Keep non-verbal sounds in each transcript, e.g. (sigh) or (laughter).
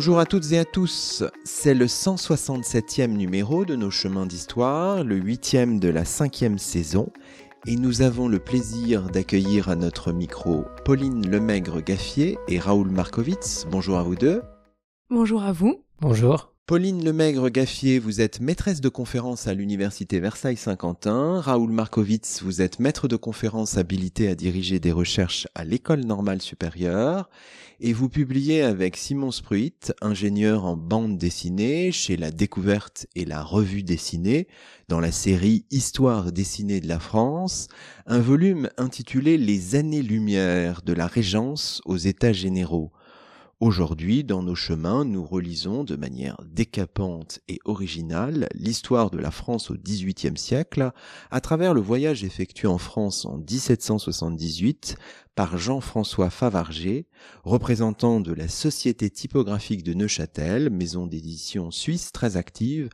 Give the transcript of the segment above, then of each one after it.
Bonjour à toutes et à tous, c'est le 167e numéro de nos chemins d'histoire, le 8e de la cinquième saison, et nous avons le plaisir d'accueillir à notre micro Pauline Lemaigre-Gaffier et Raoul Markovitz. Bonjour à vous deux. Bonjour à vous. Bonjour. Pauline Lemaigre-Gaffier, vous êtes maîtresse de conférence à l'Université Versailles-Saint-Quentin. Raoul Markovitz, vous êtes maître de conférence habilité à diriger des recherches à l'École normale supérieure. Et vous publiez avec Simon Spruit, ingénieur en bande dessinée chez La Découverte et la Revue dessinée, dans la série Histoire dessinée de la France, un volume intitulé Les années-lumière de la Régence aux États généraux Aujourd'hui, dans nos chemins, nous relisons de manière décapante et originale l'histoire de la France au XVIIIe siècle à travers le voyage effectué en France en 1778 par Jean-François Favarger, représentant de la Société typographique de Neuchâtel, maison d'édition suisse très active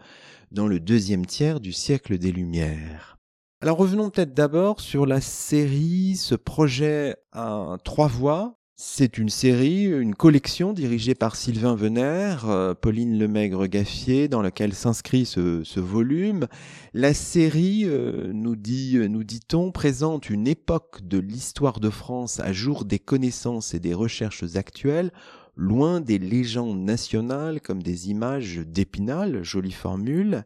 dans le deuxième tiers du siècle des Lumières. Alors revenons peut-être d'abord sur la série, ce projet à trois voix c'est une série, une collection dirigée par Sylvain Venère, euh, Pauline Lemaigre-Gaffier, dans laquelle s'inscrit ce, volume. La série, euh, nous dit, nous dit-on, présente une époque de l'histoire de France à jour des connaissances et des recherches actuelles, loin des légendes nationales comme des images d'Épinal, jolie formule.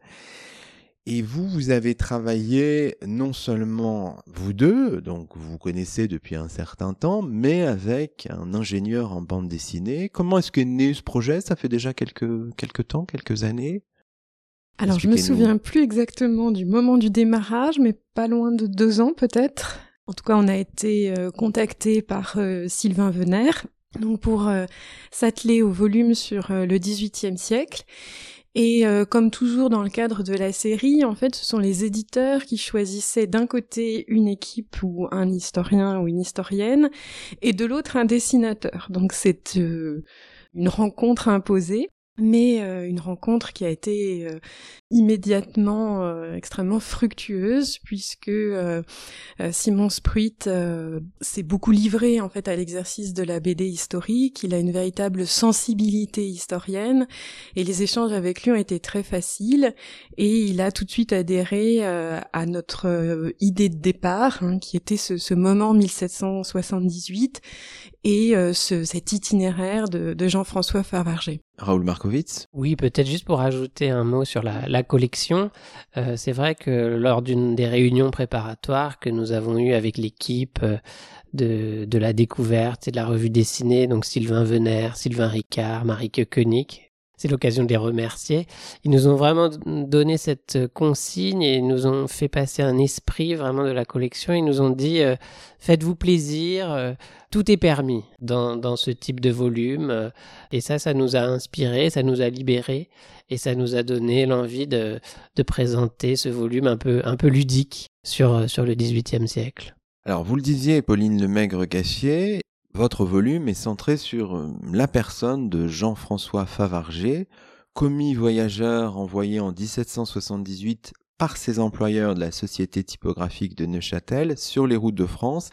Et vous, vous avez travaillé non seulement vous deux, donc vous vous connaissez depuis un certain temps, mais avec un ingénieur en bande dessinée. Comment est-ce qu'est né ce projet? Ça fait déjà quelques, quelques temps, quelques années Alors, je me souviens plus exactement du moment du démarrage, mais pas loin de deux ans peut-être. En tout cas, on a été euh, contacté par euh, Sylvain Venère, donc pour euh, s'atteler au volume sur le XVIIIe siècle. Et euh, comme toujours dans le cadre de la série, en fait, ce sont les éditeurs qui choisissaient d'un côté une équipe ou un historien ou une historienne, et de l'autre un dessinateur. Donc c'est euh, une rencontre imposée mais euh, une rencontre qui a été euh, immédiatement euh, extrêmement fructueuse puisque Simon Spruit s'est beaucoup livré en fait à l'exercice de la BD historique, il a une véritable sensibilité historienne et les échanges avec lui ont été très faciles et il a tout de suite adhéré à notre idée de départ hein, qui était ce, ce moment 1778 et ce, cet itinéraire de, de Jean-François Favarger. Raoul Markovitz Oui, peut-être juste pour ajouter un mot sur la, la collection. Euh, c'est vrai que lors d'une des réunions préparatoires que nous avons eues avec l'équipe euh, de, de la découverte et de la revue dessinée, donc Sylvain Venère, Sylvain Ricard, Marie Koenig, c'est l'occasion de les remercier. Ils nous ont vraiment donné cette consigne et nous ont fait passer un esprit vraiment de la collection. Ils nous ont dit euh, faites-vous plaisir, euh, tout est permis dans, dans ce type de volume. Euh, et ça, ça nous a inspiré, ça nous a libéré et ça nous a donné l'envie de, de présenter ce volume un peu, un peu ludique sur, sur le XVIIIe siècle. Alors, vous le disiez, Pauline Lemaigre-Gassier, votre volume est centré sur euh, la personne de Jean-François Favarger, commis voyageur envoyé en 1778 par ses employeurs de la Société typographique de Neuchâtel sur les routes de France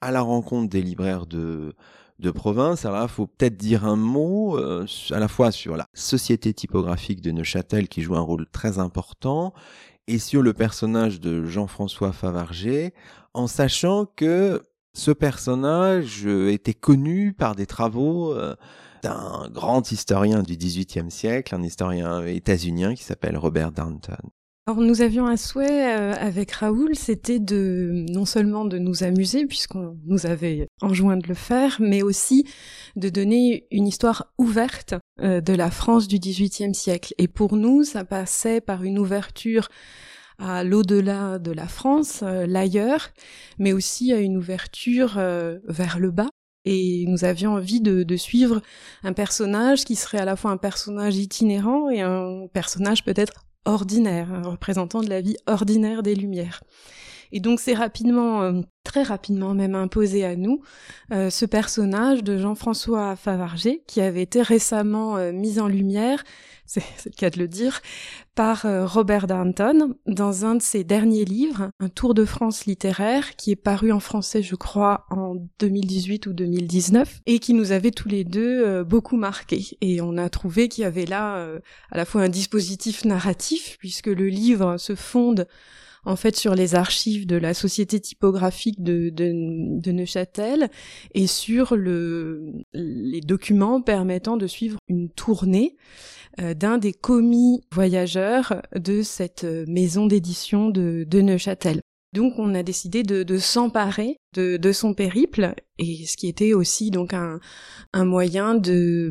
à la rencontre des libraires de, de province. Alors là, il faut peut-être dire un mot euh, à la fois sur la Société typographique de Neuchâtel qui joue un rôle très important et sur le personnage de Jean-François Favarger en sachant que ce personnage euh, était connu par des travaux euh, d'un grand historien du XVIIIe siècle, un historien états-unien qui s'appelle Robert Downton. Alors nous avions un souhait euh, avec Raoul, c'était de non seulement de nous amuser puisqu'on nous avait enjoint de le faire, mais aussi de donner une histoire ouverte de la France du XVIIIe siècle. Et pour nous, ça passait par une ouverture à l'au-delà de la France, l'ailleurs, mais aussi à une ouverture vers le bas. Et nous avions envie de, suivre un personnage qui serait à la fois un personnage itinérant et un personnage peut-être ordinaire, un représentant de la vie ordinaire des Lumières. Et donc c'est rapidement, euh, très rapidement même imposé à nous, euh, ce personnage de Jean-François Favarger, qui avait été récemment euh, mis en lumière, (laughs) c'est le cas de le dire, par Robert Darnton dans un de ses derniers livres, Un tour de France littéraire, qui est paru en français, je crois, en 2018 ou 2019, et qui nous avait tous les deux beaucoup marqué. Et on a trouvé qu'il y avait là à la fois un dispositif narratif, puisque le livre se fonde en fait sur les archives de la société typographique de, Neuchâtel et sur le, les documents permettant de suivre une tournée euh, d'un des commis voyageurs de cette maison d'édition de, de Neuchâtel. Donc on a décidé de, s'emparer de, son périple et ce qui était aussi donc un, moyen de,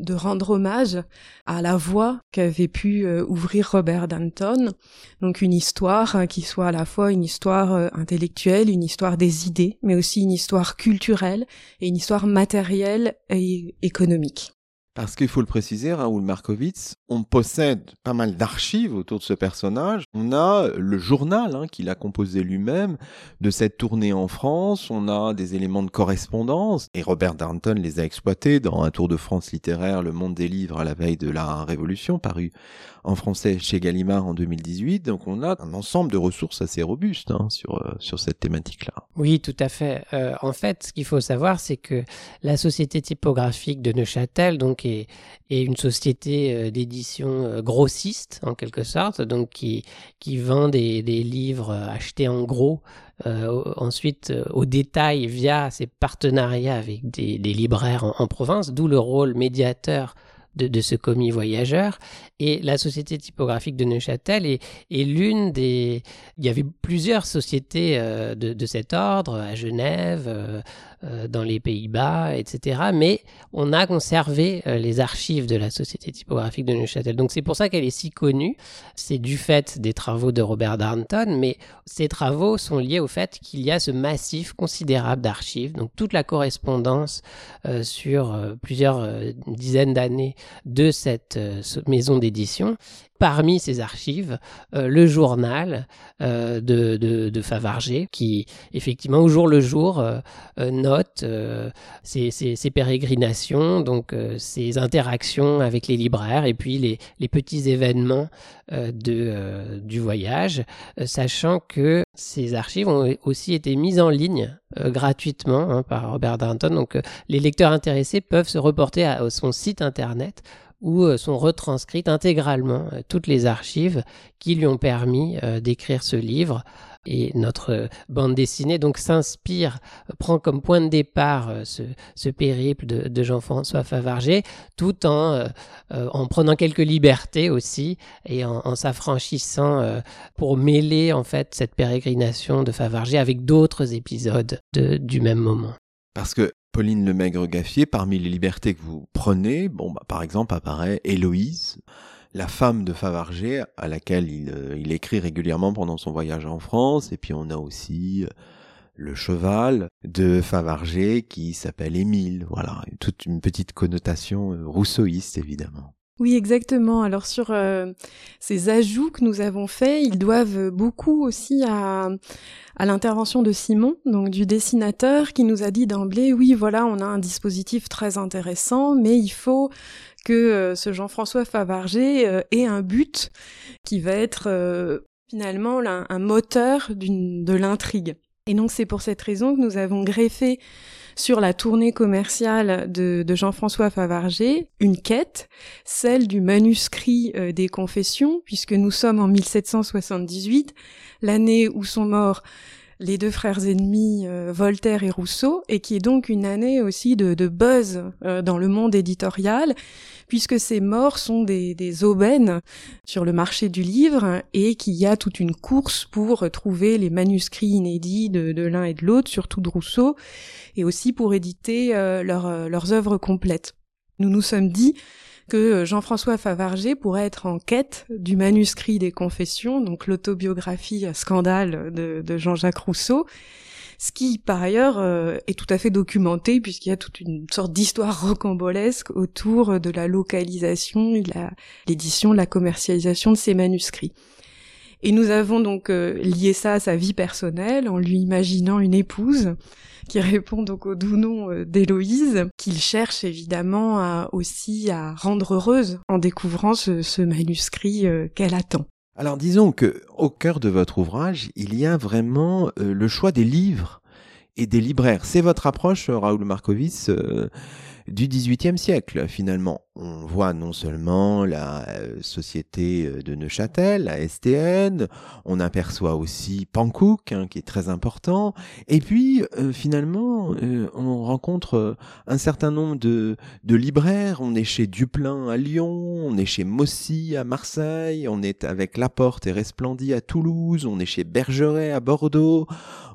de rendre hommage à la voie qu'avait pu euh, ouvrir Robert Danton. Donc une histoire hein, qui soit à la fois une histoire euh, intellectuelle, une histoire des idées, mais aussi une histoire culturelle et une histoire matérielle et économique. Parce qu'il faut le préciser, Raoul Markovitz, on possède pas mal d'archives autour de ce personnage. On a le journal hein, qu'il a composé lui-même de cette tournée en France. On a des éléments de correspondance. Et Robert Darnton les a exploités dans un tour de France littéraire, Le Monde des livres à la veille de la Révolution, paru en français chez Gallimard en 2018. Donc on a un ensemble de ressources assez robustes hein, sur, euh, sur cette thématique-là. Oui, tout à fait. Euh, en fait, ce qu'il faut savoir, c'est que la société typographique de Neuchâtel, donc est, une société euh, d'édition euh, grossiste en quelque sorte, donc qui, qui vend des, livres euh, achetés en gros, ensuite au détail via ses partenariats avec des, libraires en province, d'où le rôle médiateur de, ce commis voyageur. Et la société typographique de Neuchâtel est, est l'une des... Il y avait plusieurs sociétés de, de, cet ordre à Genève, dans les Pays-Bas, etc. Mais on a conservé les archives de la société typographique de Neuchâtel. Donc c'est pour ça qu'elle est si connue. C'est du fait des travaux de Robert Darnton, mais ces travaux sont liés au fait qu'il y a ce massif considérable d'archives. Donc toute la correspondance sur plusieurs dizaines d'années de cette euh, maison d'édition. Parmi ces archives, euh, le journal euh, de, de, Favarger, qui effectivement au jour le jour note ses, pérégrinations, donc ses interactions avec les libraires et puis les, petits événements de, du voyage, sachant que ces archives ont aussi été mises en ligne gratuitement hein, par Robert Darnton. Donc les lecteurs intéressés peuvent se reporter à son site internet où euh, sont retranscrites intégralement euh, toutes les archives qui lui ont permis euh, d'écrire ce livre. Et notre bande dessinée donc s'inspire, prend comme point de départ ce, périple de, Jean-François Favarger, tout en, en prenant quelques libertés aussi et en, s'affranchissant pour mêler en fait cette pérégrination de Favarger avec d'autres épisodes du même moment. Parce que Pauline Lemaigre-Gaffier, parmi les libertés que vous prenez, bon, bah, par exemple, apparaît Héloïse, la femme de Favarger, à laquelle il, euh, il, écrit régulièrement pendant son voyage en France, et puis on a aussi euh, le cheval de Favarger qui s'appelle Émile, voilà, toute une petite connotation euh, rousseauiste évidemment. Oui, exactement. Alors sur euh, ces ajouts que nous avons faits, ils doivent beaucoup aussi à, l'intervention de Simon, donc du dessinateur, qui nous a dit d'emblée, oui, voilà, on a un dispositif très intéressant, mais il faut que euh, ce Jean-François Favarger euh, ait un but qui va être finalement un moteur de l'intrigue. Et donc c'est pour cette raison que nous avons greffé sur la tournée commerciale de, Jean-François Favarger une quête, celle du manuscrit euh, des confessions, puisque nous sommes en 1778, l'année où sont morts les deux frères ennemis euh, Voltaire et Rousseau, et qui est donc une année aussi de, buzz euh, dans le monde éditorial, puisque ces morts sont des, aubaines sur le marché du livre, et qu'il y a toute une course pour trouver les manuscrits inédits de, de l'un et de l'autre, surtout de Rousseau, et aussi pour éditer euh, leurs œuvres complètes. Nous nous sommes dit que Jean-François Favarger pourrait être en quête du manuscrit des Confessions, donc l'autobiographie scandale de, Jean-Jacques Rousseau, ce qui par ailleurs euh, est tout à fait documenté puisqu'il y a toute une sorte d'histoire rocambolesque autour de la localisation l'édition, la commercialisation de ces manuscrits. Et nous avons donc euh, lié ça à sa vie personnelle en lui imaginant une épouse qui répond donc au doux nom euh, d'Héloïse, qu'il cherche évidemment aussi à rendre heureuse en découvrant ce, manuscrit qu'elle attend. Alors disons que au cœur de votre ouvrage, il y a vraiment euh, le choix des livres et des libraires. C'est votre approche, Raoul Markovitz, euh, du XVIIIe siècle finalement on voit non seulement la euh, société euh, de Neuchâtel, la STN, on aperçoit aussi Pankouk, hein, qui est très important, et puis euh, finalement on rencontre un certain nombre de, libraires, on est chez Duplain à Lyon, on est chez Mossy à Marseille, on est avec Laporte et Resplendit à Toulouse, on est chez Bergeret à Bordeaux,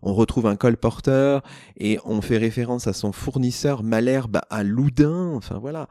on retrouve un colporteur et on fait référence à son fournisseur Malherbe à Loudun, enfin voilà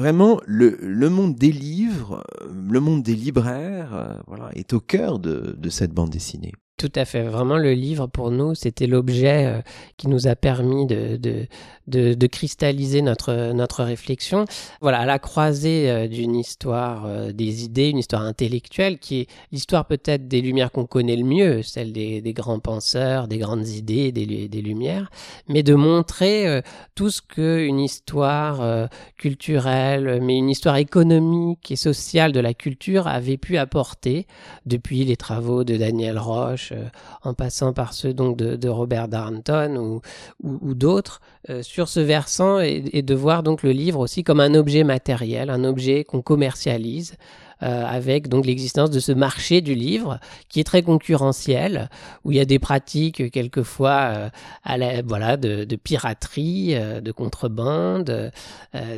vraiment le, monde des livres, le monde des libraires, euh, voilà, est au cœur de cette bande dessinée. Tout à fait. Vraiment, le livre, pour nous, c'était l'objet euh, qui nous a permis de, de, de, cristalliser notre, notre réflexion. Voilà, à la croisée euh, d'une histoire euh, des idées, une histoire intellectuelle, qui est l'histoire peut-être des Lumières qu'on connaît le mieux, celle des, des, grands penseurs, des grandes idées, des, des Lumières, mais de montrer tout ce qu'une histoire culturelle, mais une histoire économique et sociale de la culture avait pu apporter depuis les travaux de Daniel Roche, euh, en passant par ceux donc de, Robert Darnton ou, d'autres, euh, sur ce versant et, de voir donc le livre aussi comme un objet matériel, un objet qu'on commercialise. Euh, avec donc l'existence de ce marché du livre qui est très concurrentiel, où il y a des pratiques quelquefois à la, voilà de, piraterie, de contrebande,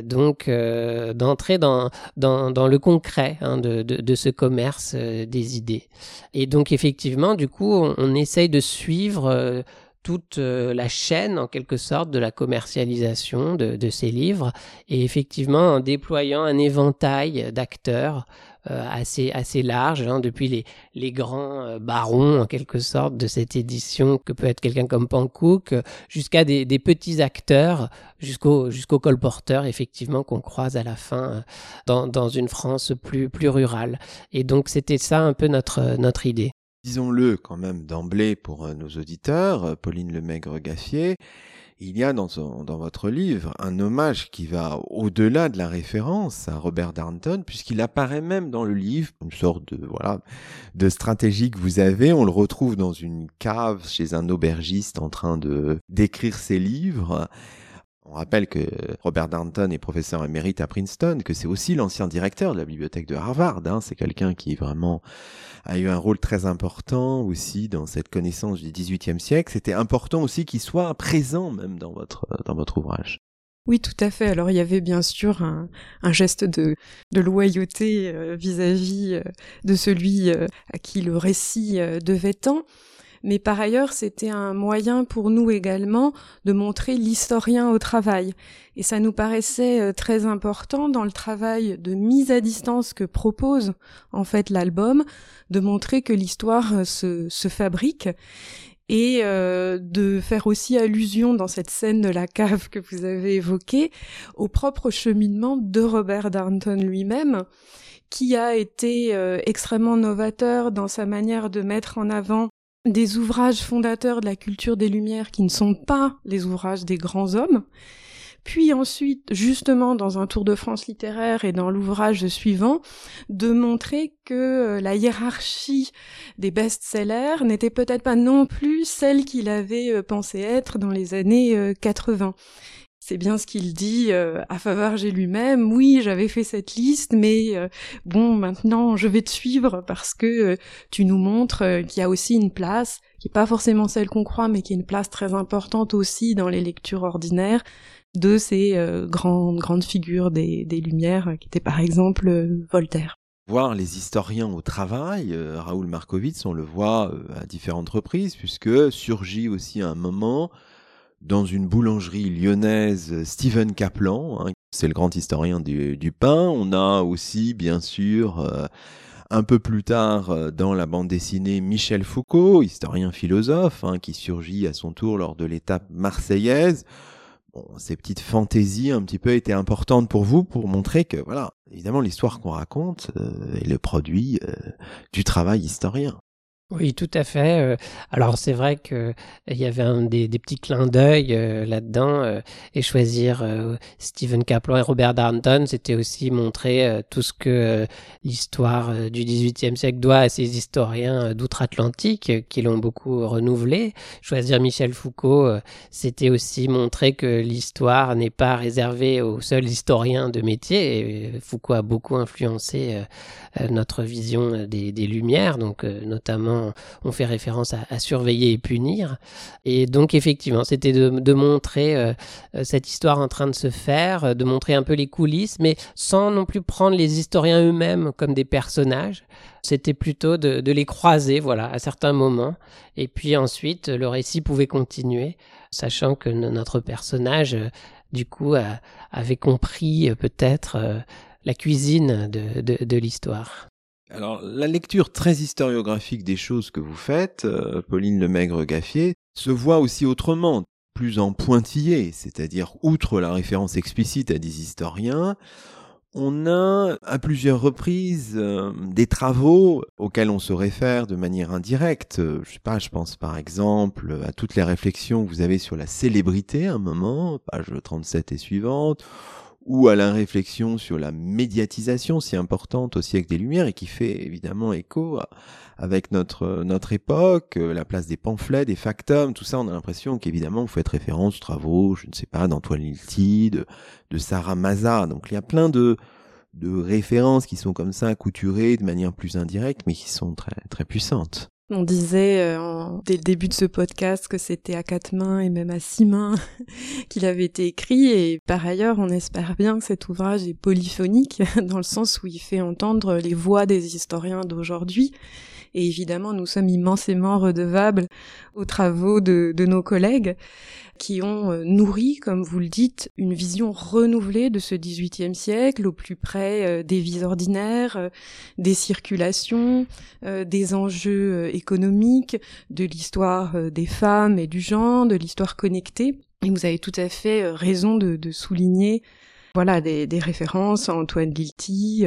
donc d'entrer dans, dans, le concret hein, de, de, ce commerce des idées. Et donc effectivement, du coup on, essaye de suivre euh, toute euh, la chaîne en quelque sorte de la commercialisation de, ces livres et effectivement en déployant un éventail d'acteurs euh, assez assez large hein, depuis les les grands barons en quelque sorte de cette édition que peut être quelqu'un comme Pankouk jusqu'à des, petits acteurs jusqu'au jusqu'au colporteur effectivement qu'on croise à la fin dans, dans une France plus plus rurale. Et donc c'était ça un peu notre notre idée. Disons-le quand même d'emblée pour euh, nos auditeurs, euh, Pauline Lemaigre-Gaffier, il y a dans, votre livre un hommage qui va au-delà de la référence à Robert Darnton, puisqu'il apparaît même dans le livre, une sorte de voilà de stratégie que vous avez. On le retrouve dans une cave chez un aubergiste en train d'écrire ses livres. On rappelle que Robert Darnton est professeur émérite à Princeton, que c'est aussi l'ancien directeur de la bibliothèque de Harvard. Hein. C'est quelqu'un qui vraiment a eu un rôle très important aussi dans cette connaissance du XVIIIe siècle. C'était important aussi qu'il soit présent même dans votre dans votre ouvrage. Oui, tout à fait. Alors il y avait bien sûr un, geste de, loyauté euh, vis-à-vis euh, de celui euh, à qui le récit devait tant mais par ailleurs c'était un moyen pour nous également de montrer l'historien au travail. Et ça nous paraissait euh, très important dans le travail de mise à distance que propose en fait l'album, de montrer que l'histoire euh, se, se fabrique et euh, de faire aussi allusion dans cette scène de la cave que vous avez évoquée au propre cheminement de Robert Darnton lui-même qui a été extrêmement novateur dans sa manière de mettre en avant des ouvrages fondateurs de la culture des Lumières qui ne sont pas les ouvrages des grands hommes, puis ensuite, justement, dans un tour de France littéraire et dans l'ouvrage suivant, de montrer que euh, la hiérarchie des best-sellers n'était peut-être pas non plus celle qu'il avait euh, pensé être dans les années 80. Euh, c'est bien ce qu'il dit euh, à Favarger lui-même. Oui, j'avais fait cette liste, mais euh, bon, maintenant je vais te suivre parce que euh, tu nous montres qu'il y a aussi une place, qui est pas forcément celle qu'on croit, mais qui est une place très importante aussi dans les lectures ordinaires de ces grandes grandes figures des, des Lumières, qui étaient par exemple Voltaire voir les historiens au travail. Raoul Markovitz, on le voit à différentes reprises, puisque surgit aussi un moment dans une boulangerie lyonnaise Stephen Kaplan, hein, c'est le grand historien du, pain. On a aussi, bien sûr, euh, un peu plus tard euh, dans la bande dessinée, Michel Foucault, historien philosophe, hein, qui surgit à son tour lors de l'étape marseillaise. Bon, ces petites fantaisies un petit peu étaient importantes pour vous pour montrer que, voilà, évidemment, l'histoire qu'on raconte est le produit du travail historien. Oui, tout à fait. Euh, alors c'est vrai que il y avait un, des, petits clins d'œil euh, là-dedans euh, et choisir Stephen Kaplan et Robert Darnton, c'était aussi montrer tout ce que l'histoire du XVIIIe siècle doit à ces historiens d'outre-Atlantique qui l'ont beaucoup renouvelé. Choisir Michel Foucault, c'était aussi montrer que l'histoire n'est pas réservée aux seuls historiens de métier. Foucault a beaucoup influencé notre vision des, des Lumières, donc notamment on, fait référence à, surveiller et punir. Et donc effectivement, c'était de, montrer euh, euh, cette histoire en train de se faire, euh, de montrer un peu les coulisses, mais sans non plus prendre les historiens eux-mêmes comme des personnages. C'était plutôt de, les croiser, voilà, à certains moments. Et puis ensuite, le récit pouvait continuer, sachant que notre personnage, du coup, avait compris peut-être la cuisine de l'histoire. Alors, la lecture très historiographique des choses que vous faites, euh, Pauline Lemaigre-Gaffier, se voit aussi autrement, plus en pointillé, c'est-à-dire outre la référence explicite à des historiens, on a à plusieurs reprises euh, des travaux auxquels on se réfère de manière indirecte. Je sais pas, je pense par exemple à toutes les réflexions que vous avez sur la célébrité à un moment, page 37 et suivante, ou à la réflexion sur la médiatisation si importante au siècle des Lumières et qui fait évidemment écho avec notre notre époque, euh, la place des pamphlets, des factums, tout ça, on a l'impression qu'évidemment vous faites référence aux travaux, je ne sais pas, d'Antoine Lilti, de, de Sarah Maza. Donc il y a plein de de références qui sont comme ça couturées de manière plus indirecte, mais qui sont très très puissantes. On disait euh, dès le début de ce podcast que c'était à quatre mains et même à six mains (laughs) qu'il avait été écrit. Et par ailleurs on espère bien que cet ouvrage est polyphonique (laughs) dans le sens où il fait entendre les voix des historiens d'aujourd'hui. Et évidemment nous sommes immensément redevables aux travaux de, de nos collègues qui ont euh, nourri, comme vous le dites, une vision renouvelée de ce XVIIIe siècle, au plus près euh, des vies ordinaires, euh, des circulations, des enjeux économiques, de l'histoire des femmes et du genre, de l'histoire connectée. Et vous avez tout à fait raison de, de souligner voilà des, références à Antoine Lilti,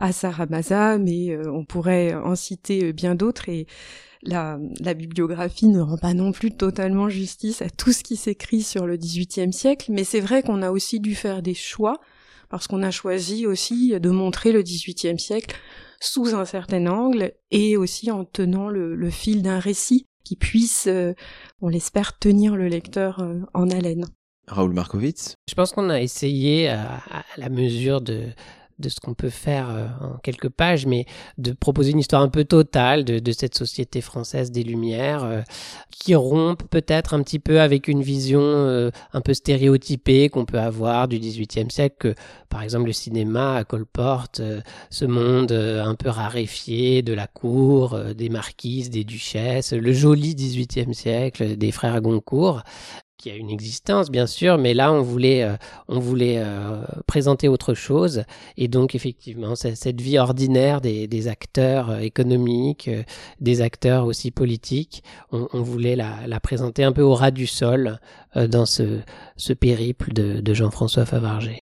à Sarah Maza, mais on pourrait en citer bien d'autres et la, bibliographie ne rend pas non plus totalement justice à tout ce qui s'écrit sur le XVIIIe siècle, mais c'est vrai qu'on a aussi dû faire des choix, parce qu'on a choisi aussi de montrer le XVIIIe siècle sous un certain angle, et aussi en tenant le, fil d'un récit qui puisse, euh, on l'espère, tenir le lecteur euh, en haleine. Raoul Markovitz Je pense qu'on a essayé à la mesure de, de ce qu'on peut faire euh, en quelques pages, mais de proposer une histoire un peu totale de, cette société française des Lumières, euh, qui rompt peut-être un petit peu avec une vision euh, un peu stéréotypée qu'on peut avoir du XVIIIe siècle, que par exemple le cinéma colporte ce monde un peu raréfié de la cour, des marquises, des duchesses, le joli XVIIIe siècle des frères Goncourt, qui a une existence bien sûr, mais là on voulait, euh, on voulait euh, présenter autre chose et donc effectivement cette vie ordinaire des, acteurs euh, économiques, des acteurs aussi politiques, on, voulait la, présenter un peu au ras du sol dans ce, périple de Jean-François Favarger.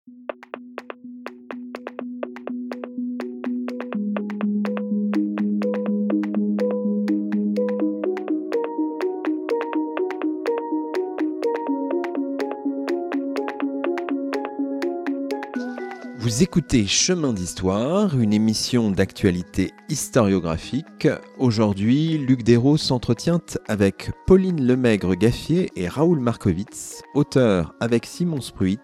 Écoutez Chemin d'Histoire, une émission d'actualité historiographique. Aujourd'hui, Luc Dérault s'entretient avec Pauline Lemaigre-Gaffier et Raoul Markovitz, auteurs avec Simon Spruit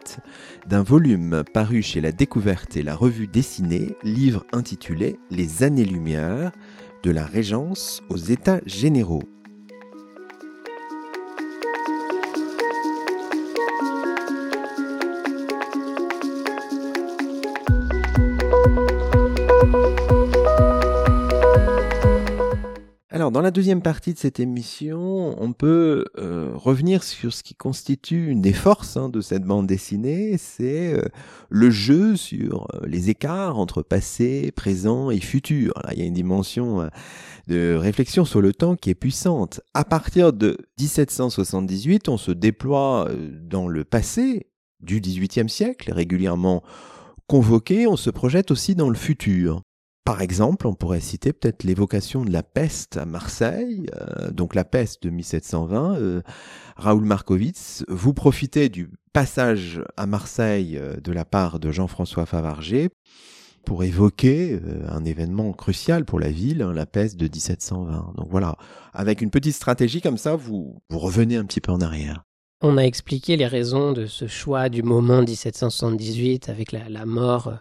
d'un volume paru chez La Découverte et la Revue Dessinée, livre intitulé Les années-lumière, de la Régence aux États généraux. Dans la deuxième partie de cette émission, on peut euh, revenir sur ce qui constitue une des forces hein, de cette bande dessinée, c'est euh, le jeu sur euh, les écarts entre passé, présent et futur. Il y a une dimension de réflexion sur le temps qui est puissante. À partir de 1778, on se déploie dans le passé du XVIIIe siècle, régulièrement convoqué, on se projette aussi dans le futur. Par exemple, on pourrait citer peut-être l'évocation de la peste à Marseille, euh, donc la peste de 1720. Euh, Raoul Markovitz, vous profitez du passage à Marseille euh, de la part de Jean-François Favarger pour évoquer un événement crucial pour la ville, hein, la peste de 1720. Donc voilà, avec une petite stratégie comme ça, vous, vous revenez un petit peu en arrière. On a expliqué les raisons de ce choix du moment 1778 avec la, la mort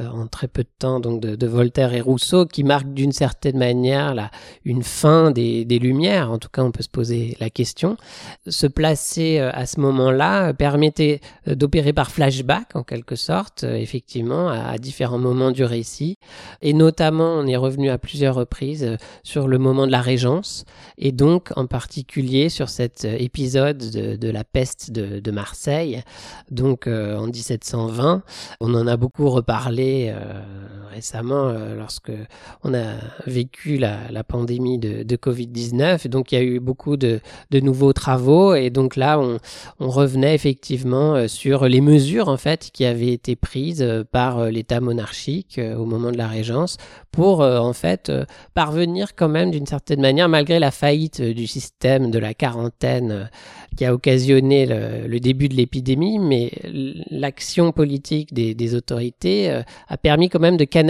euh, en très peu de temps donc de, Voltaire et Rousseau qui marque d'une certaine manière la, une fin des, Lumières. En tout cas, on peut se poser la question. Se placer euh, à ce moment-là permettait euh, d'opérer par flashback en quelque sorte, effectivement, à, différents moments du récit. Et notamment, on est revenu à plusieurs reprises sur le moment de la Régence et donc en particulier sur cet épisode de, la peste de, Marseille, donc en 1720. On en a beaucoup reparlé euh, récemment euh, lorsque on a vécu la, pandémie de, Covid-19. Donc il y a eu beaucoup de, nouveaux travaux et donc là on, revenait effectivement euh, sur les mesures en fait qui avaient été prises par l'État monarchique au moment de la Régence pour en fait parvenir quand même d'une certaine manière malgré la faillite du système de la quarantaine qui a occasionné le, début de l'épidémie, mais l'action politique des, autorités euh, a permis quand même de canaliser,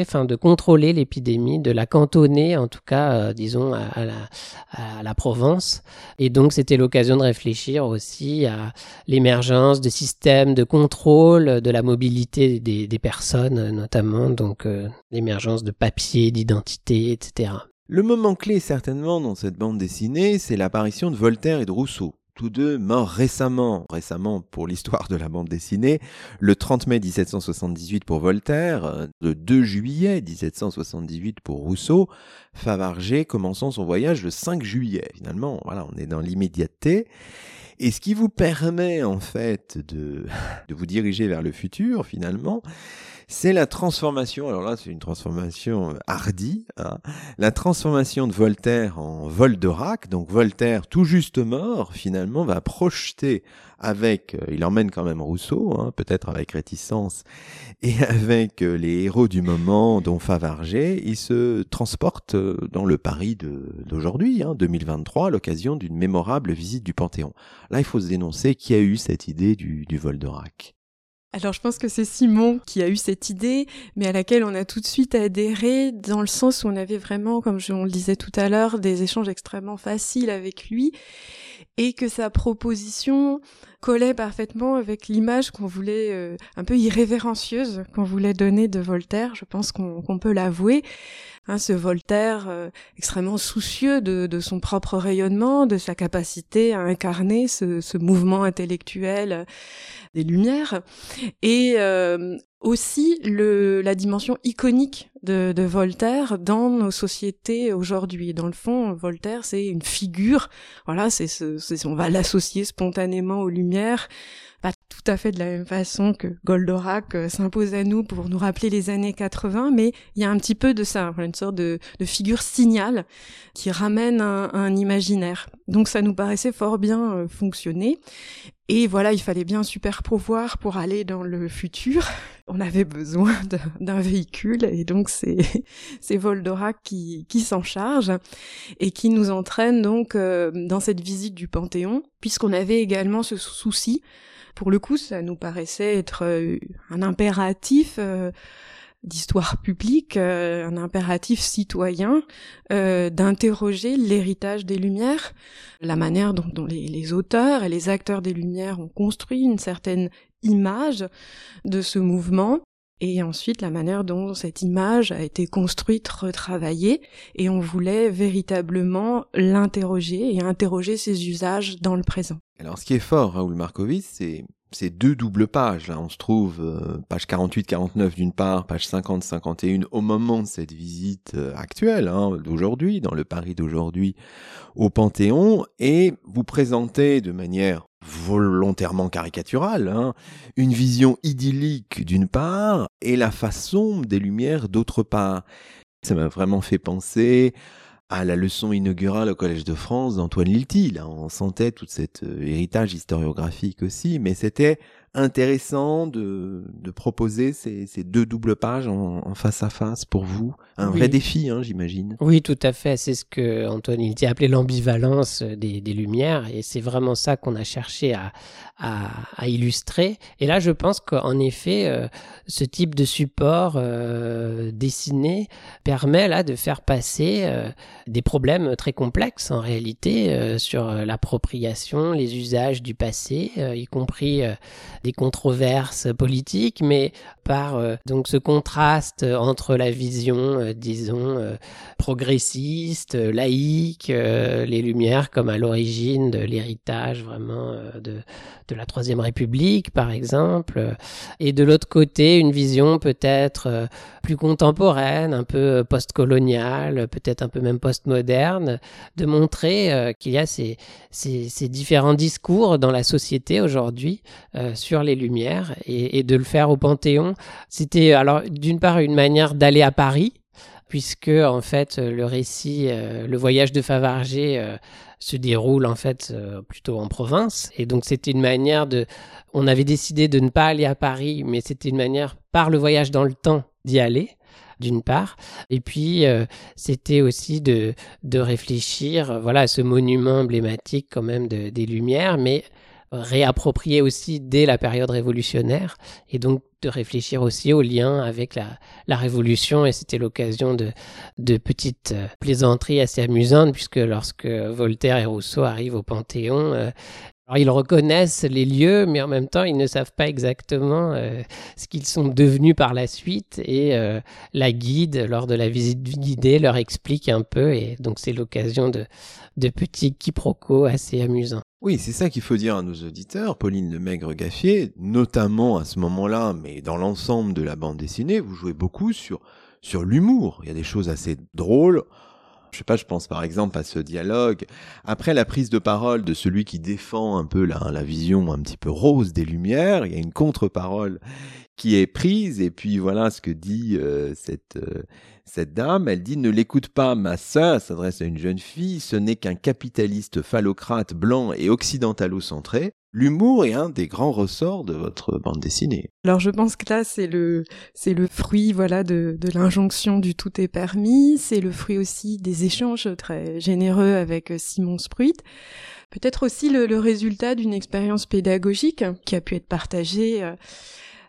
enfin de contrôler l'épidémie, de la cantonner en tout cas, euh, disons, à, la, Provence. Et donc c'était l'occasion de réfléchir aussi à l'émergence de systèmes de contrôle de la mobilité des, personnes, notamment donc euh, l'émergence de papiers, d'identité, etc. Le moment clé certainement dans cette bande dessinée, c'est l'apparition de Voltaire et de Rousseau tous deux morts récemment, récemment pour l'histoire de la bande dessinée, le 30 mai 1778 pour Voltaire, le 2 juillet 1778 pour Rousseau, Favarger commençant son voyage le 5 juillet. Finalement, voilà, on est dans l'immédiateté. Et ce qui vous permet en fait de, (laughs) de vous diriger vers le futur finalement, c'est la transformation, alors là c'est une transformation euh, hardie, hein. la transformation de Voltaire en Voldorac, donc Voltaire tout juste mort finalement va projeter avec, euh, il emmène quand même Rousseau, hein, peut-être avec réticence, (laughs) et avec euh, les héros du moment dont Favarger, il se transporte dans le Paris d'aujourd'hui, hein, 2023, à l'occasion d'une mémorable visite du Panthéon. Là il faut se dénoncer qui a eu cette idée du, du Voldorac. Alors je pense que c'est Simon qui a eu cette idée, mais à laquelle on a tout de suite adhéré, dans le sens où on avait vraiment, comme on le disait tout à l'heure, des échanges extrêmement faciles avec lui, et que sa proposition collait parfaitement avec l'image qu'on voulait, euh, un peu irrévérencieuse, qu'on voulait donner de Voltaire, je pense qu'on peut l'avouer. Hein, ce Voltaire euh, extrêmement soucieux de, son propre rayonnement, de sa capacité à incarner ce, mouvement intellectuel des Lumières, et euh, aussi le, la dimension iconique de, Voltaire dans nos sociétés aujourd'hui. Dans le fond, Voltaire, c'est une figure. Voilà, c'est, on va l'associer spontanément aux Lumières pas tout à fait de la même façon que Goldorak euh, s'impose à nous pour nous rappeler les années 80, mais il y a un petit peu de ça, une sorte de, figure signal qui ramène un, imaginaire. Donc ça nous paraissait fort bien euh, fonctionner. Et voilà, il fallait bien super pouvoir pour aller dans le futur. (laughs) On avait besoin d'un véhicule et donc c'est (laughs) c'est Voldorak qui qui s'en charge et qui nous entraîne donc euh, dans cette visite du Panthéon, puisqu'on avait également ce souci pour le coup, ça nous paraissait être euh, un impératif euh, d'histoire publique, euh, un impératif citoyen d'interroger l'héritage des Lumières, la manière dont, les, auteurs et les acteurs des Lumières ont construit une certaine image de ce mouvement, et ensuite la manière dont cette image a été construite, retravaillée, et on voulait véritablement l'interroger et interroger ses usages dans le présent. Alors ce qui est fort, Raoul Markovitz, c'est ces deux doubles pages. Là, on se trouve euh, page 48-49 d'une part, page 50-51 au moment de cette visite euh, actuelle, hein, d'aujourd'hui, dans le Paris d'aujourd'hui, au Panthéon, et vous présentez de manière volontairement caricaturale, hein, une vision idyllique d'une part, et la façon des Lumières d'autre part. Ça m'a vraiment fait penser à la leçon inaugurale au Collège de France d'Antoine Lilti. Là, on sentait tout cet euh, héritage historiographique aussi, mais c'était intéressant de, de proposer ces, ces, deux doubles pages en, en, face à face pour vous Un vrai défi, hein, j'imagine. Oui, tout à fait. C'est ce que Antoine Lilti a appelé l'ambivalence des, des, lumières, et c'est vraiment ça qu'on a cherché à, à, à, illustrer. Et là, je pense qu'en effet, euh, ce type de support euh, dessiné permet là de faire passer euh, des problèmes très complexes en réalité sur l'appropriation, les usages du passé, y compris des controverses politiques, mais par donc ce contraste entre la vision, disons, progressiste, laïque, les Lumières comme à l'origine de l'héritage vraiment de de la Troisième République, par exemple, et de l'autre côté, une vision peut-être euh, plus contemporaine, un peu postcoloniale, peut-être un peu même postmoderne, de montrer euh, qu'il y a ces, ces, différents discours dans la société aujourd'hui euh, sur les Lumières, et, de le faire au Panthéon. C'était alors d'une part une manière d'aller à Paris, puisque en fait le récit, le voyage de Favarger se déroule en fait euh, plutôt en province. Et donc c'était une manière de... On avait décidé de ne pas aller à Paris, mais c'était une manière, par le voyage dans le temps, d'y aller d'une part, et puis euh, c'était aussi de, de réfléchir voilà, à ce monument emblématique quand même de, des Lumières, mais réapproprié aussi dès la période révolutionnaire et donc de réfléchir aussi au lien avec la, la révolution et c'était l'occasion de, de petites euh, plaisanteries assez amusantes puisque lorsque Voltaire et Rousseau arrivent au Panthéon, euh, alors ils reconnaissent les lieux, mais en même temps ils ne savent pas exactement euh, ce qu'ils sont devenus par la suite. Et euh, la guide, lors de la visite guidée, leur explique un peu. Et donc c'est l'occasion de, de petits quiproquos assez amusants. Oui, c'est ça qu'il faut dire à nos auditeurs, Pauline Lemaigre-Gaffier, notamment à ce moment-là, mais dans l'ensemble de la bande dessinée, vous jouez beaucoup sur, sur l'humour. Il y a des choses assez drôles. Je sais pas, je pense par exemple à ce dialogue. Après la prise de parole de celui qui défend un peu la, la vision un petit peu rose des Lumières, il y a une contre-parole qui est prise et puis voilà ce que dit euh, cette euh, cette dame, elle dit ne l'écoute pas ma sœur, s'adresse à une jeune fille, ce n'est qu'un capitaliste phallocrate blanc et occidentalo-centré. L'humour est un des grands ressorts de votre bande dessinée. Alors je pense que là c'est le c'est le fruit voilà de, de l'injonction du tout est permis, c'est le fruit aussi des échanges très généreux avec Simon Spruit. Peut-être aussi le, le résultat d'une expérience pédagogique qui a pu être partagée euh,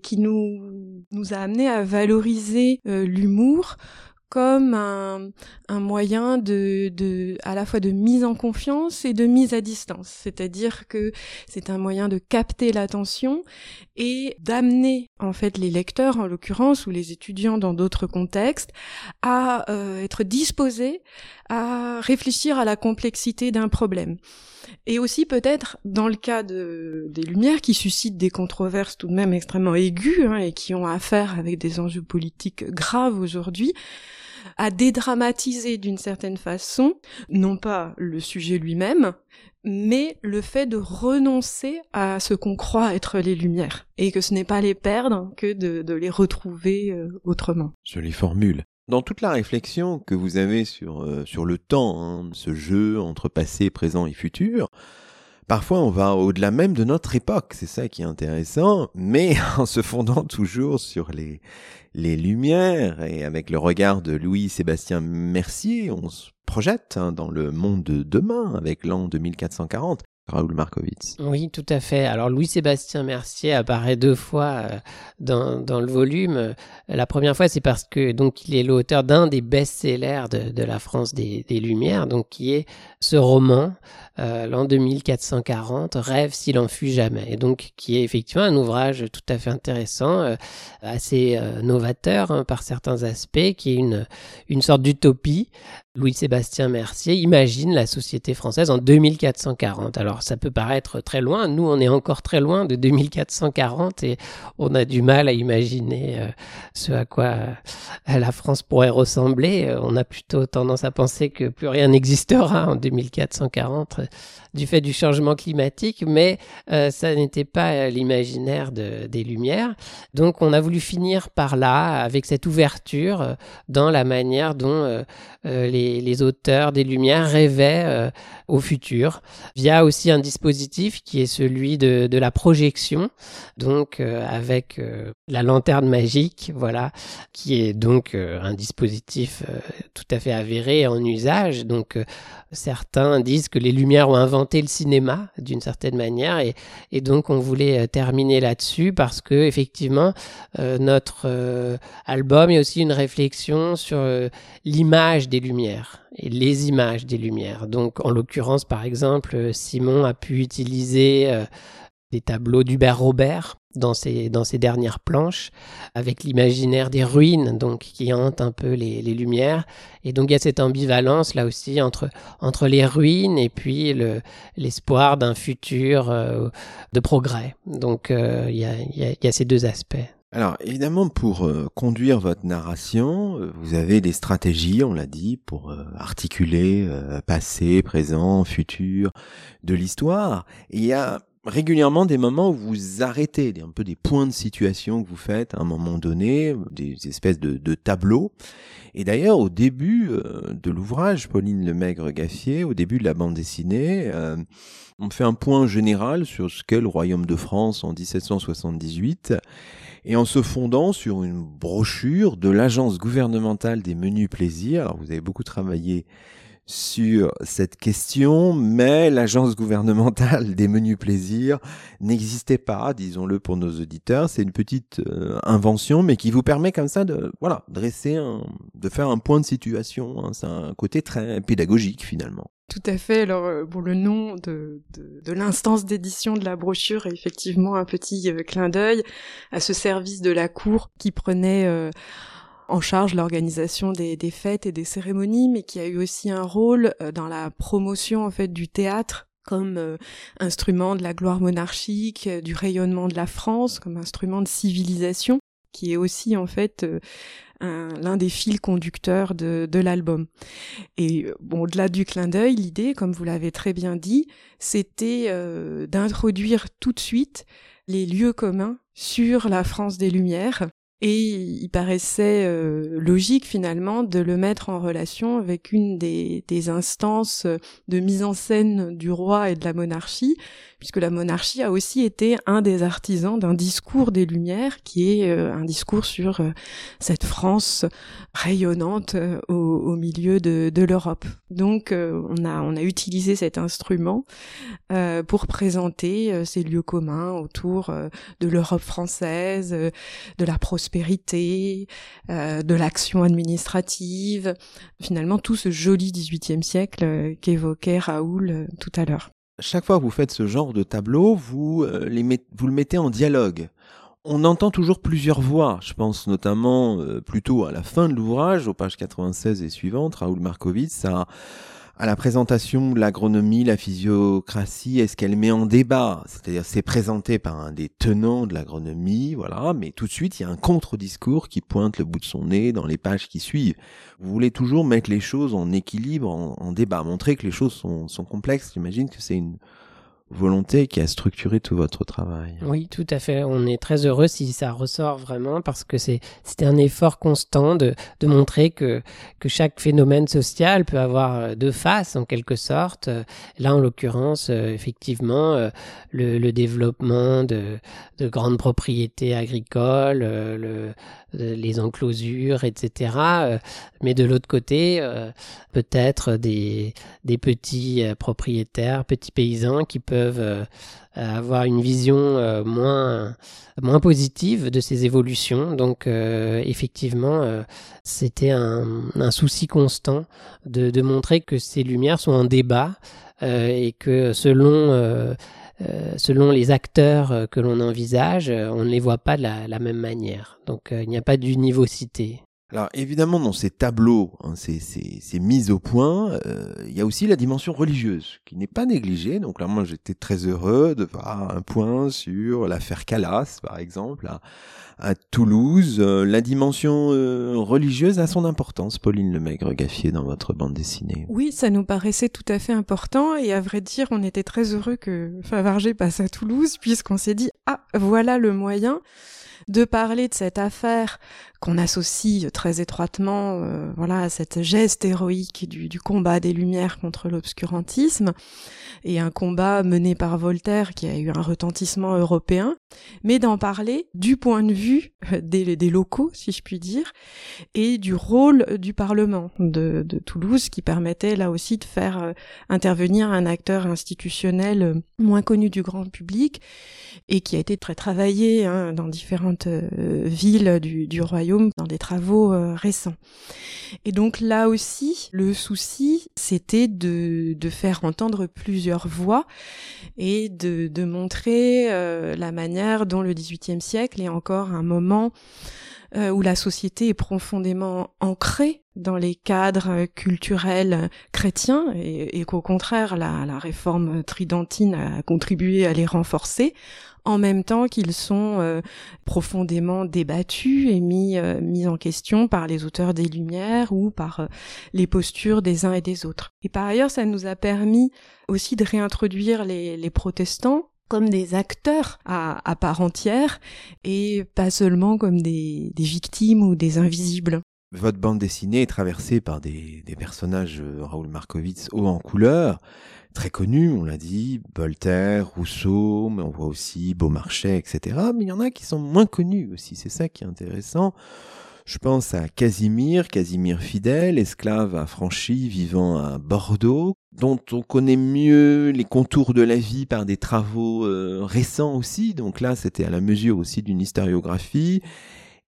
qui nous, nous a amené à valoriser euh, l'humour comme un, un moyen de, de, à la fois de mise en confiance et de mise à distance. C'est-à-dire que c'est un moyen de capter l'attention et d'amener en fait les lecteurs, en l'occurrence, ou les étudiants dans d'autres contextes, à euh, être disposés à réfléchir à la complexité d'un problème. Et aussi peut-être dans le cas de, des Lumières qui suscitent des controverses tout de même extrêmement aiguës hein, et qui ont affaire avec des enjeux politiques graves aujourd'hui, à dédramatiser d'une certaine façon, non pas le sujet lui-même, mais le fait de renoncer à ce qu'on croit être les lumières, et que ce n'est pas les perdre que de, les retrouver euh, autrement. Je les formule. Dans toute la réflexion que vous avez sur, euh, le temps, hein, ce jeu entre passé, présent et futur, parfois on va au-delà même de notre époque, c'est ça qui est intéressant, mais (laughs) en se fondant toujours sur les, les lumières et avec le regard de Louis-Sébastien Mercier, on se projette hein, dans le monde de demain avec l'an 2440. Raoul Markovitz. Oui, tout à fait. Alors Louis-Sébastien Mercier apparaît deux fois euh, dans, dans, le volume. La première fois, c'est parce que donc il est l'auteur d'un des best-sellers de, de, la France des, des, Lumières, donc qui est ce roman l'an 2440, Rêve s'il en fut jamais, et donc qui est effectivement un ouvrage tout à fait intéressant, assez novateur hein, par certains aspects, qui est une, une sorte d'utopie Louis-Sébastien Mercier imagine la société française en 2440. Alors ça peut paraître très loin, nous on est encore très loin de 2440 et on a du mal à imaginer euh, ce à quoi euh, la France pourrait ressembler. Euh, on a plutôt tendance à penser que plus rien n'existera en 2440 du fait du changement climatique, mais ça n'était pas l'imaginaire des Lumières. Donc on a voulu finir par là, avec cette ouverture dans la manière dont les les, auteurs des Lumières rêvaient euh, au futur, via aussi un dispositif qui est celui de, la projection, donc euh, avec euh, la lanterne magique, voilà, qui est donc un dispositif tout à fait avéré en usage. Donc certains disent que les Lumières ont inventé le cinéma d'une certaine manière, et, et, donc on voulait terminer là-dessus parce que effectivement notre album est aussi une réflexion sur l'image des Lumières et les images des lumières. Donc en l'occurrence par exemple Simon a pu utiliser euh, des tableaux d'Hubert Robert dans ses, dans ses dernières planches, avec l'imaginaire des ruines, donc qui hante un peu les, lumières. Et donc il y a cette ambivalence là aussi entre, entre les ruines et puis l'espoir d'un futur euh, de progrès. Donc euh, il y a ces deux aspects. Alors évidemment, pour euh, conduire votre narration, euh, vous avez des stratégies, on l'a dit, pour euh, articuler passé, présent, futur de l'histoire. Il y a régulièrement des moments où vous arrêtez, un peu des points de situation que vous faites à un moment donné, des espèces de, tableaux. Et d'ailleurs, au début de l'ouvrage, Pauline Lemaigre-Gaffier, au début de la bande dessinée, on fait un point général sur ce qu'est le royaume de France en 1778 et en se fondant sur une brochure de l'agence gouvernementale des menus plaisirs. Alors vous avez beaucoup travaillé sur cette question, mais l'agence gouvernementale (laughs) des menus plaisirs n'existait pas, disons-le pour nos auditeurs. C'est une petite euh, invention, mais qui vous permet comme ça de voilà dresser un, de faire un point de situation. Hein. C'est un côté très pédagogique finalement. Tout à fait. Alors, euh, bon, le nom de, de, l'instance d'édition de la brochure est effectivement un petit euh, clin d'œil à ce service de la cour qui prenait en charge l'organisation des, des, fêtes et des cérémonies, mais qui a eu aussi un rôle dans la promotion en fait du théâtre comme instrument de la gloire monarchique, du rayonnement de la France, comme instrument de civilisation, qui est aussi en fait l'un des fils conducteurs de, de l'album. Et bon, au-delà du clin d'œil, l'idée, comme vous l'avez très bien dit, c'était euh, d'introduire tout de suite les lieux communs sur la France des Lumières, et il paraissait euh, logique finalement de le mettre en relation avec une des, des, instances de mise en scène du roi et de la monarchie, puisque la monarchie a aussi été un des artisans d'un discours des Lumières, qui est euh, un discours sur euh, cette France rayonnante au, au, milieu de, de l'Europe. Donc on, a, on a utilisé cet instrument pour présenter ces lieux communs autour de l'Europe française, de la prospérité, de l'action administrative, finalement tout ce joli XVIIIe siècle qu'évoquait Raoul tout à l'heure chaque fois que vous faites ce genre de tableau, vous, euh, le mettez en dialogue. On entend toujours plusieurs voix. Je pense notamment euh, plutôt à la fin de l'ouvrage, aux pages 96 et suivantes, Raoul Markovitz a à la présentation de l'agronomie, la physiocratie, est-ce qu'elle met en débat? C'est-à-dire c'est présenté par un des tenants de l'agronomie, voilà, mais tout de suite il y a un contre-discours qui pointe le bout de son nez dans les pages qui suivent. Vous voulez toujours mettre les choses en équilibre, en, débat, montrer que les choses sont complexes. J'imagine que c'est une volonté qui a structuré tout votre travail. Oui, tout à fait. On est très heureux si ça ressort vraiment parce que c'est un effort constant de, de montrer que que chaque phénomène social peut avoir euh, deux faces en quelque sorte. Là, en l'occurrence, euh, effectivement, euh, le, le, développement de, de grandes propriétés agricoles, le, les enclosures, etc. Mais de l'autre côté, peut-être des des petits propriétaires, petits paysans qui peuvent peuvent euh, avoir une vision euh, moins positive de ces évolutions. Donc euh, effectivement, c'était un, souci constant de, montrer que ces lumières sont en débat et que selon selon les acteurs que l'on envisage, on ne les voit pas de la, même manière. Donc il n'y a pas d'univocité. Alors évidemment, dans ces tableaux, hein, ces, mises au point, euh, il y a aussi la dimension religieuse qui n'est pas négligée. Donc là, moi, j'étais très heureux de voir un point sur l'affaire Calas, par exemple, à, Toulouse. Euh, la dimension euh, religieuse a son importance, Pauline Lemaigre-Gaffier, dans votre bande dessinée. Oui, ça nous paraissait tout à fait important. Et à vrai dire, on était très heureux que Favarger passe à Toulouse, puisqu'on s'est dit, ah, voilà le moyen de parler de cette affaire qu'on associe très étroitement euh, voilà à cette geste héroïque du, combat des Lumières contre l'obscurantisme et un combat mené par Voltaire qui a eu un retentissement européen, mais d'en parler du point de vue euh, des, locaux, si je puis dire, et du rôle du Parlement de, de Toulouse qui permettait là aussi de faire euh, intervenir un acteur institutionnel moins connu du grand public et qui a été très travaillé hein, dans différentes villes du, du royaume dans des travaux euh, récents. Et donc là aussi, le souci, c'était de, faire entendre plusieurs voix et de, de montrer euh, la manière dont le XVIIIe siècle est encore un moment euh, où la société est profondément ancrée dans les cadres culturels chrétiens et, qu'au contraire la, réforme tridentine a contribué à les renforcer en même temps qu'ils sont euh, profondément débattus et mis, euh, mis en question par les auteurs des Lumières ou par les postures des uns et des autres. Et par ailleurs, ça nous a permis aussi de réintroduire les protestants comme des acteurs à, part entière et pas seulement comme des, victimes ou des invisibles. Votre bande dessinée est traversée par des, personnages, Raoul Markovitz, haut en couleur très connus, on l'a dit, Voltaire, Rousseau, mais on voit aussi Beaumarchais, etc. Mais il y en a qui sont moins connus aussi, c'est ça qui est intéressant. Je pense à Casimir, Casimir fidèle, esclave affranchi vivant à Bordeaux, dont on connaît mieux les contours de la vie par des travaux euh, récents aussi. Donc là, c'était à la mesure aussi d'une historiographie.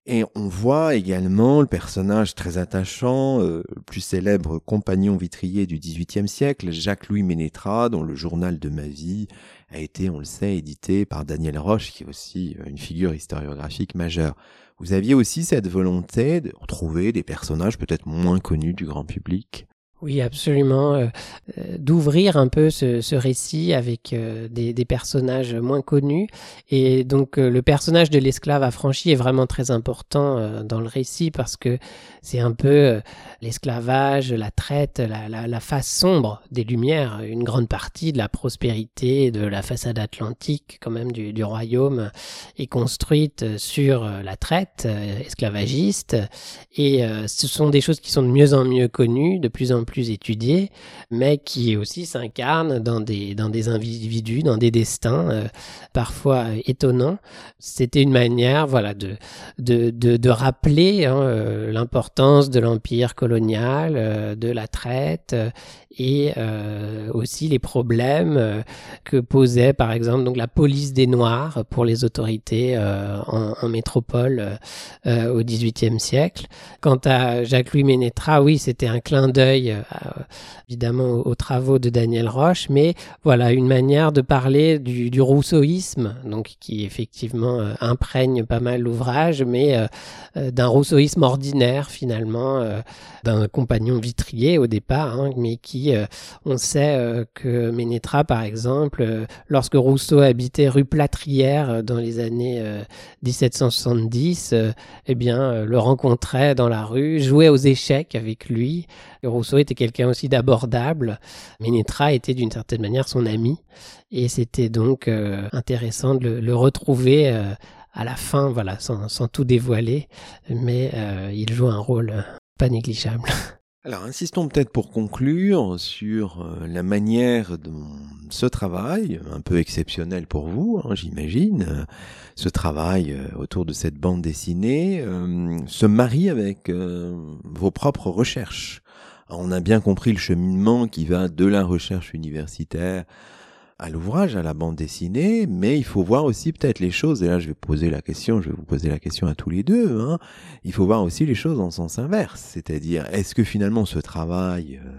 Et on voit également le personnage très attachant, euh, le plus célèbre compagnon vitrier du XVIIIe siècle, Jacques-Louis Ménétra, dont le journal de ma vie a été, on le sait, édité par Daniel Roche, qui est aussi euh, une figure historiographique majeure. Vous aviez aussi cette volonté de retrouver des personnages peut-être moins connus du grand public? Oui, absolument. Euh, euh, d'ouvrir un peu ce, ce récit avec euh, des, des, personnages moins connus. Et donc le personnage de l'esclave affranchi est vraiment très important dans le récit parce que c'est un peu l'esclavage, la traite, la, la, la, face sombre des Lumières. Une grande partie de la prospérité de la façade atlantique quand même du, du royaume est construite sur la traite esclavagiste. Et ce sont des choses qui sont de mieux en mieux connues, de plus en plus plus étudié, mais qui aussi s'incarne dans des, dans des individus, dans des destins euh, parfois étonnants. C'était une manière voilà, de, de, de, rappeler hein, euh, l'importance de l'empire colonial, euh, de la traite et aussi les problèmes que posait par exemple donc la police des Noirs pour les autorités en, en, métropole au XVIIIe siècle. Quant à Jacques-Louis Ménétra, oui, c'était un clin d'œil euh, évidemment aux, travaux de Daniel Roche, mais voilà une manière de parler du, du rousseauisme, donc qui effectivement euh, imprègne pas mal l'ouvrage, mais euh, d'un rousseauisme ordinaire finalement, d'un compagnon vitrier au départ, hein, mais qui, on sait que Ménétra par exemple, lorsque Rousseau habitait rue Plâtrière dans les années 1770, eh bien le rencontrait dans la rue, jouait aux échecs avec lui. Rousseau était quelqu'un aussi d'abordable. Ménétra était d'une certaine manière son ami. Et c'était donc euh, intéressant de le, retrouver euh, à la fin, voilà, sans, tout dévoiler. Mais euh, il joue un rôle pas négligeable. (laughs) Alors, insistons peut-être pour conclure sur la manière dont ce travail, un peu exceptionnel pour vous, hein, j'imagine, ce travail autour de cette bande dessinée, se marie avec vos propres recherches. On a bien compris le cheminement qui va de la recherche universitaire à l'ouvrage, à la bande dessinée, mais il faut voir aussi peut-être les choses, et là je vais poser la question, je vais vous poser la question à tous les deux, hein. il faut voir aussi les choses en sens inverse, c'est-à-dire est-ce que finalement ce travail euh,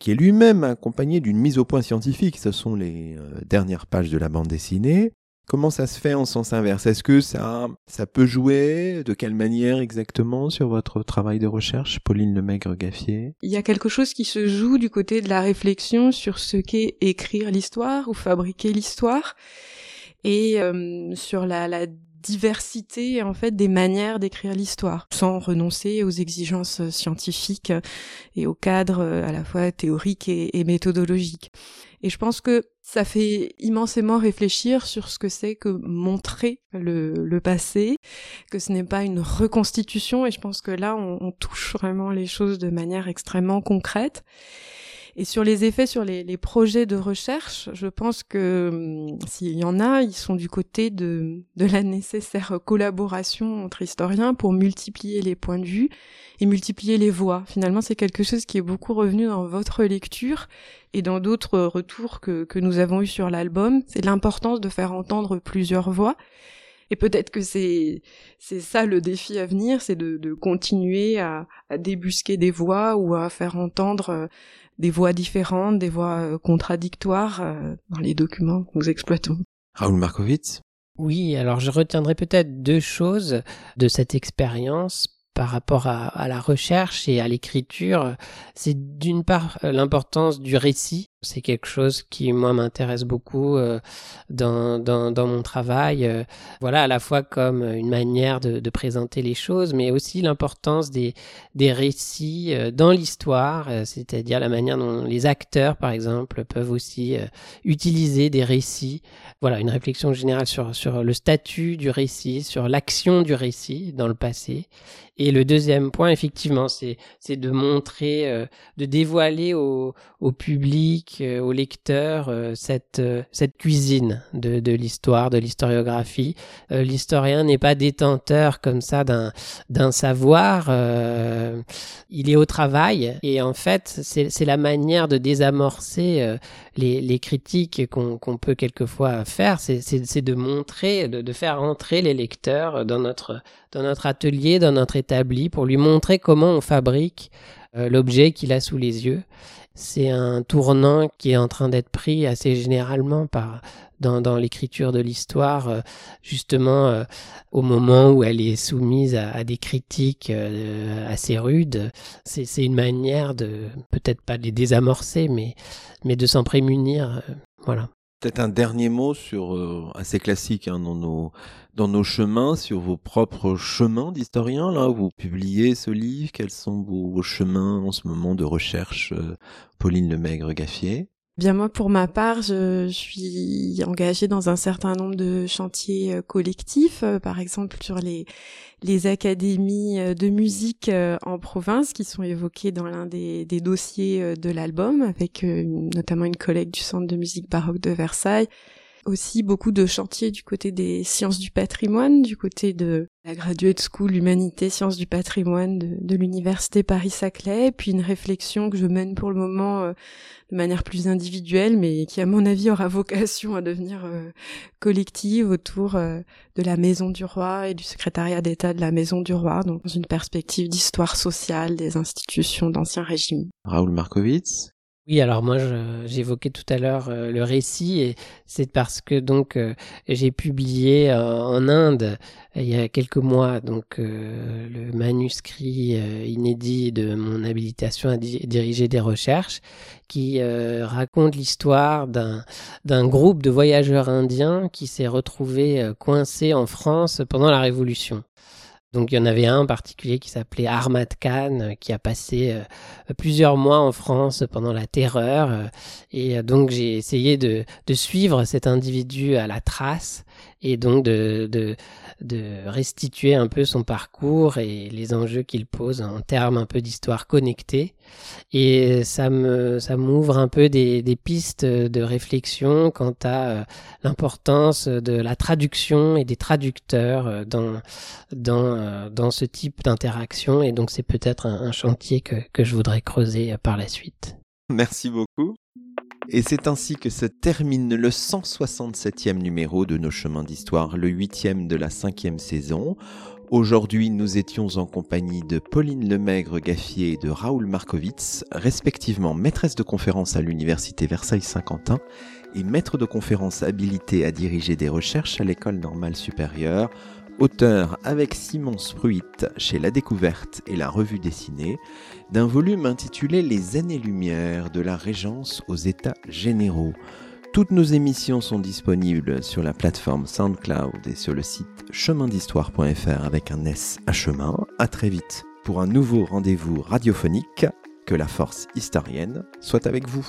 qui est lui-même accompagné d'une mise au point scientifique. Ce sont les euh, dernières pages de la bande dessinée. Comment ça se fait en sens inverse? Est-ce que ça, ça peut jouer? De quelle manière exactement sur votre travail de recherche, Pauline Lemaigre-Gaffier Il y a quelque chose qui se joue du côté de la réflexion sur ce qu'est écrire l'histoire ou fabriquer l'histoire et euh, sur la, la diversité en fait des manières d'écrire l'histoire sans renoncer aux exigences scientifiques et au cadre à la fois théorique et, et méthodologique. Et je pense que ça fait immensément réfléchir sur ce que c'est que montrer le, passé, que ce n'est pas une reconstitution, et je pense que là, on touche vraiment les choses de manière extrêmement concrète. Et sur les effets sur les, les projets de recherche, je pense que hum, s'il y en a, ils sont du côté de, de la nécessaire collaboration entre historiens pour multiplier les points de vue et multiplier les voix. Finalement, c'est quelque chose qui est beaucoup revenu dans votre lecture et dans d'autres retours que, que nous avons eus sur l'album. C'est l'importance de faire entendre plusieurs voix. Et peut-être que c'est c'est ça le défi à venir, c'est de, de continuer à, à, débusquer des voix ou à faire entendre euh, des voix différentes, des voix euh, contradictoires euh, dans les documents que nous exploitons. Raoul Markovitz Oui, alors je retiendrai peut-être deux choses de cette expérience par rapport à, à, la recherche et à l'écriture, c'est d'une part l'importance du récit c'est quelque chose qui moi m'intéresse beaucoup euh, dans, dans, mon travail. Euh, voilà, à la fois comme une manière de, présenter les choses, mais aussi l'importance des, des récits euh, dans l'histoire, c'est-à-dire la manière dont les acteurs, par exemple, peuvent aussi utiliser des récits. Voilà, une réflexion générale sur, sur le statut du récit, sur l'action du récit dans le passé. Et le deuxième point, effectivement, c'est de montrer, de dévoiler au, au public euh, au lecteur euh, cette, euh, cette cuisine de, de l'histoire, de l'historiographie. L'historien n'est pas détenteur comme ça d'un, savoir, il est au travail. Et en fait c'est, la manière de désamorcer les, les critiques qu'on, peut quelquefois faire, c'est de montrer, de, de faire entrer les lecteurs dans notre, dans notre atelier, dans notre établi, pour lui montrer comment on fabrique l'objet qu'il a sous les yeux c'est un tournant qui est en train d'être pris assez généralement par dans, dans l'écriture de l'histoire, euh, justement euh, au moment où elle est soumise à, à des critiques euh, assez rudes. C'est une manière de peut-être pas de les désamorcer, mais mais de s'en prémunir. voilà. Peut-être un dernier mot sur assez classique hein, dans nos dans nos chemins, sur vos propres chemins d'historien. Là, vous publiez ce livre. Quels sont vos, chemins en ce moment de recherche, euh, Pauline Lemaigre-Gaffier? Bien moi, pour ma part, je, suis engagée dans un certain nombre de chantiers euh, collectifs, euh, par exemple sur les les académies de musique en province qui sont évoquées dans l'un des, des dossiers de l'album, avec notamment une collègue du Centre de musique baroque de Versailles aussi beaucoup de chantiers du côté des sciences du patrimoine, du côté de la Graduate School Humanité Sciences du patrimoine de, l'Université Paris-Saclay, puis une réflexion que je mène pour le moment euh, de manière plus individuelle, mais qui à mon avis aura (laughs) vocation à devenir euh, collective autour euh, de la Maison du Roi et du secrétariat d'État de la Maison du Roi, donc dans une perspective d'histoire sociale des institutions d'Ancien Régime. Raoul Markovitz oui, alors moi j'évoquais tout à l'heure euh, le récit et c'est parce que donc euh, j'ai publié euh, en Inde il y a quelques mois donc le manuscrit inédit de mon habilitation à diriger des recherches qui raconte l'histoire d'un d'un groupe de voyageurs indiens qui s'est retrouvé coincé en France pendant la Révolution. Donc il y en avait un en particulier qui s'appelait Ahmad Khan, euh, qui a passé euh, plusieurs mois en France pendant la terreur. Euh, et donc j'ai essayé de, suivre cet individu à la trace et donc de, de, de restituer un peu son parcours et les enjeux qu'il pose en termes un peu d'histoire connectée. Et ça me ça m'ouvre un peu des, des, pistes de réflexion quant à euh, l'importance de la traduction et des traducteurs euh, dans dans euh, dans ce type d'interaction. Et donc c'est peut-être un, chantier que, que je voudrais creuser par la suite. Merci beaucoup. Et c'est ainsi que se termine le 167e numéro de Nos chemins d'histoire, le huitième de la cinquième saison. Aujourd'hui, nous étions en compagnie de Pauline Lemaigre-Gaffier et de Raoul Markovitz, respectivement maîtresse de conférence à l'Université Versailles-Saint-Quentin et maître de conférence habilité à diriger des recherches à l'École normale supérieure, auteur avec Simon Spruit chez La Découverte et la Revue dessinée d'un volume intitulé Les années-lumière de la Régence aux États généraux. Toutes nos émissions sont disponibles sur la plateforme SoundCloud et sur le site chemindhistoire.fr avec un S à chemin. À très vite pour un nouveau rendez-vous radiophonique. Que la force historienne soit avec vous.